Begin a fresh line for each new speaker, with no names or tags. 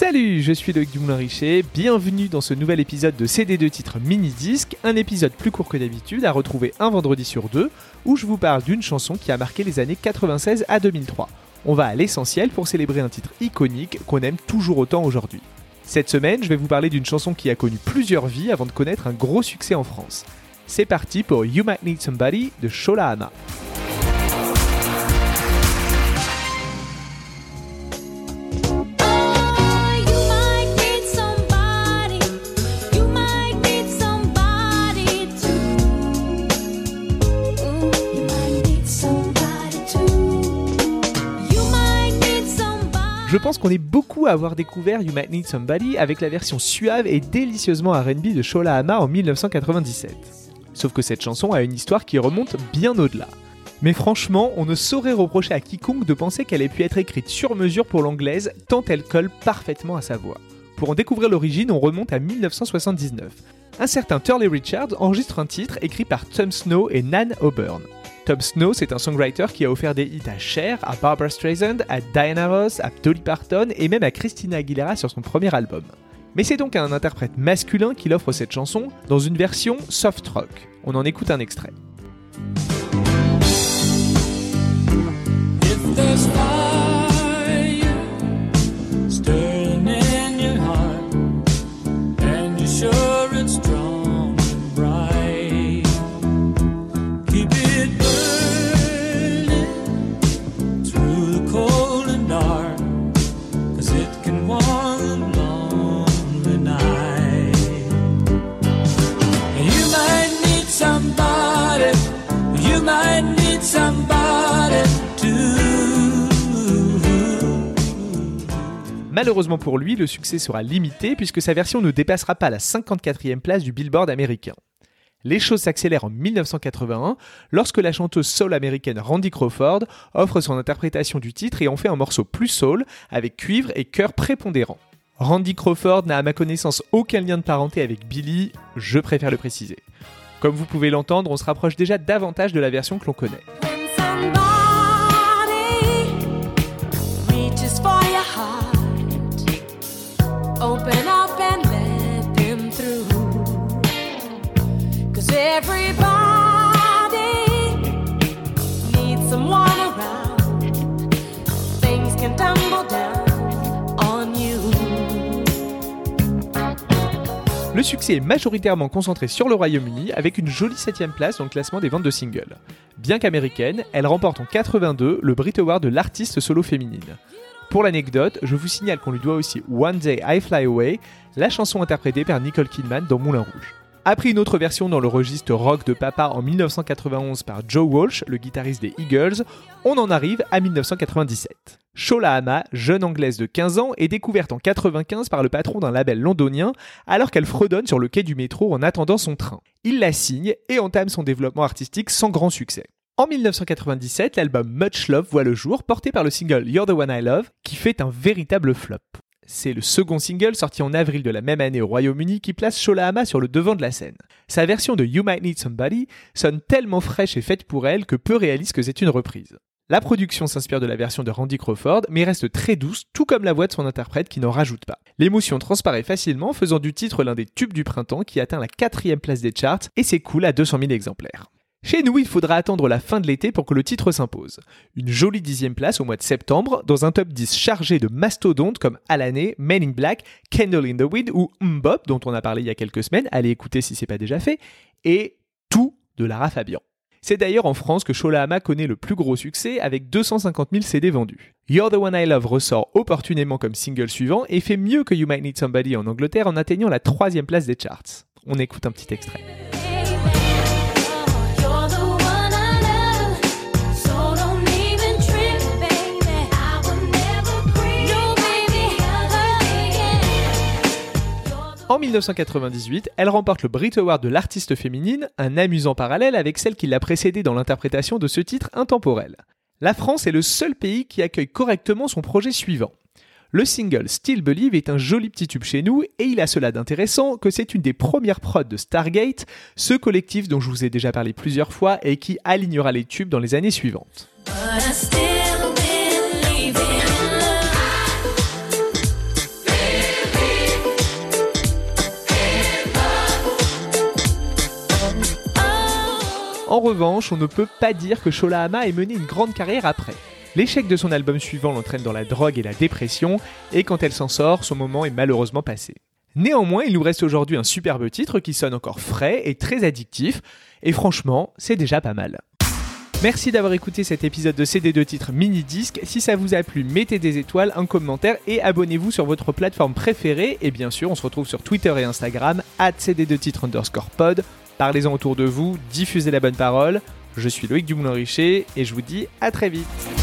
Salut, je suis Loïc Dumoulin-Richer, bienvenue dans ce nouvel épisode de CD2 titre mini-disque, un épisode plus court que d'habitude à retrouver un vendredi sur deux, où je vous parle d'une chanson qui a marqué les années 96 à 2003. On va à l'essentiel pour célébrer un titre iconique qu'on aime toujours autant aujourd'hui. Cette semaine, je vais vous parler d'une chanson qui a connu plusieurs vies avant de connaître un gros succès en France. C'est parti pour You Might Need Somebody de Shola Hama. Je pense qu'on est beaucoup à avoir découvert You Might Need Somebody avec la version suave et délicieusement RB de Shola Hama en 1997. Sauf que cette chanson a une histoire qui remonte bien au-delà. Mais franchement, on ne saurait reprocher à quiconque de penser qu'elle ait pu être écrite sur mesure pour l'anglaise tant elle colle parfaitement à sa voix. Pour en découvrir l'origine, on remonte à 1979. Un certain Turley Richards enregistre un titre écrit par Tom Snow et Nan O'Byrne. Tom Snow, c'est un songwriter qui a offert des hits à Cher, à Barbara Streisand, à Diana Ross, à Dolly Parton et même à Christina Aguilera sur son premier album. Mais c'est donc un interprète masculin qu'il offre cette chanson dans une version soft rock. On en écoute un extrait. Malheureusement pour lui, le succès sera limité puisque sa version ne dépassera pas la 54e place du Billboard américain. Les choses s'accélèrent en 1981 lorsque la chanteuse soul américaine Randy Crawford offre son interprétation du titre et en fait un morceau plus soul avec cuivre et chœur prépondérant. Randy Crawford n'a à ma connaissance aucun lien de parenté avec Billy, je préfère le préciser. Comme vous pouvez l'entendre, on se rapproche déjà davantage de la version que l'on connaît. Le succès est majoritairement concentré sur le Royaume-Uni avec une jolie 7ème place dans le classement des ventes de singles. Bien qu'américaine, elle remporte en 82 le Brit Award de l'artiste solo féminine. Pour l'anecdote, je vous signale qu'on lui doit aussi One Day I Fly Away, la chanson interprétée par Nicole Kidman dans Moulin Rouge. Après une autre version dans le registre rock de papa en 1991 par Joe Walsh, le guitariste des Eagles, on en arrive à 1997. Shola Hama, jeune anglaise de 15 ans, est découverte en 95 par le patron d'un label londonien alors qu'elle fredonne sur le quai du métro en attendant son train. Il la signe et entame son développement artistique sans grand succès. En 1997, l'album Much Love voit le jour, porté par le single You're the One I Love, qui fait un véritable flop. C'est le second single sorti en avril de la même année au Royaume-Uni qui place Sholahama sur le devant de la scène. Sa version de You Might Need Somebody sonne tellement fraîche et faite pour elle que peu réalise que c'est une reprise. La production s'inspire de la version de Randy Crawford, mais reste très douce, tout comme la voix de son interprète qui n'en rajoute pas. L'émotion transparaît facilement, faisant du titre l'un des tubes du printemps qui atteint la quatrième place des charts et s'écoule à 200 000 exemplaires. Chez nous, il faudra attendre la fin de l'été pour que le titre s'impose. Une jolie dixième place au mois de septembre, dans un top 10 chargé de mastodontes comme Alané, Men in Black, Candle in the Wind ou Mbop, dont on a parlé il y a quelques semaines, allez écouter si c'est pas déjà fait, et tout de Lara Fabian. C'est d'ailleurs en France que Sholahama connaît le plus gros succès avec 250 000 CD vendus. You're the One I Love ressort opportunément comme single suivant et fait mieux que You Might Need Somebody en Angleterre en atteignant la troisième place des charts. On écoute un petit extrait. 1998, elle remporte le Brit Award de l'artiste féminine, un amusant parallèle avec celle qui l'a précédée dans l'interprétation de ce titre intemporel. La France est le seul pays qui accueille correctement son projet suivant. Le single Still Believe est un joli petit tube chez nous et il a cela d'intéressant que c'est une des premières prods de Stargate, ce collectif dont je vous ai déjà parlé plusieurs fois et qui alignera les tubes dans les années suivantes. Revanche, on ne peut pas dire que Shola Ama ait mené une grande carrière après. L'échec de son album suivant l'entraîne dans la drogue et la dépression, et quand elle s'en sort, son moment est malheureusement passé. Néanmoins, il nous reste aujourd'hui un superbe titre qui sonne encore frais et très addictif, et franchement, c'est déjà pas mal. Merci d'avoir écouté cet épisode de CD2 titres mini disque. Si ça vous a plu, mettez des étoiles, un commentaire et abonnez-vous sur votre plateforme préférée. Et bien sûr, on se retrouve sur Twitter et Instagram, at CD2 titres underscore pod. Parlez-en autour de vous, diffusez la bonne parole. Je suis Loïc Dumoulin-Richer et je vous dis à très vite.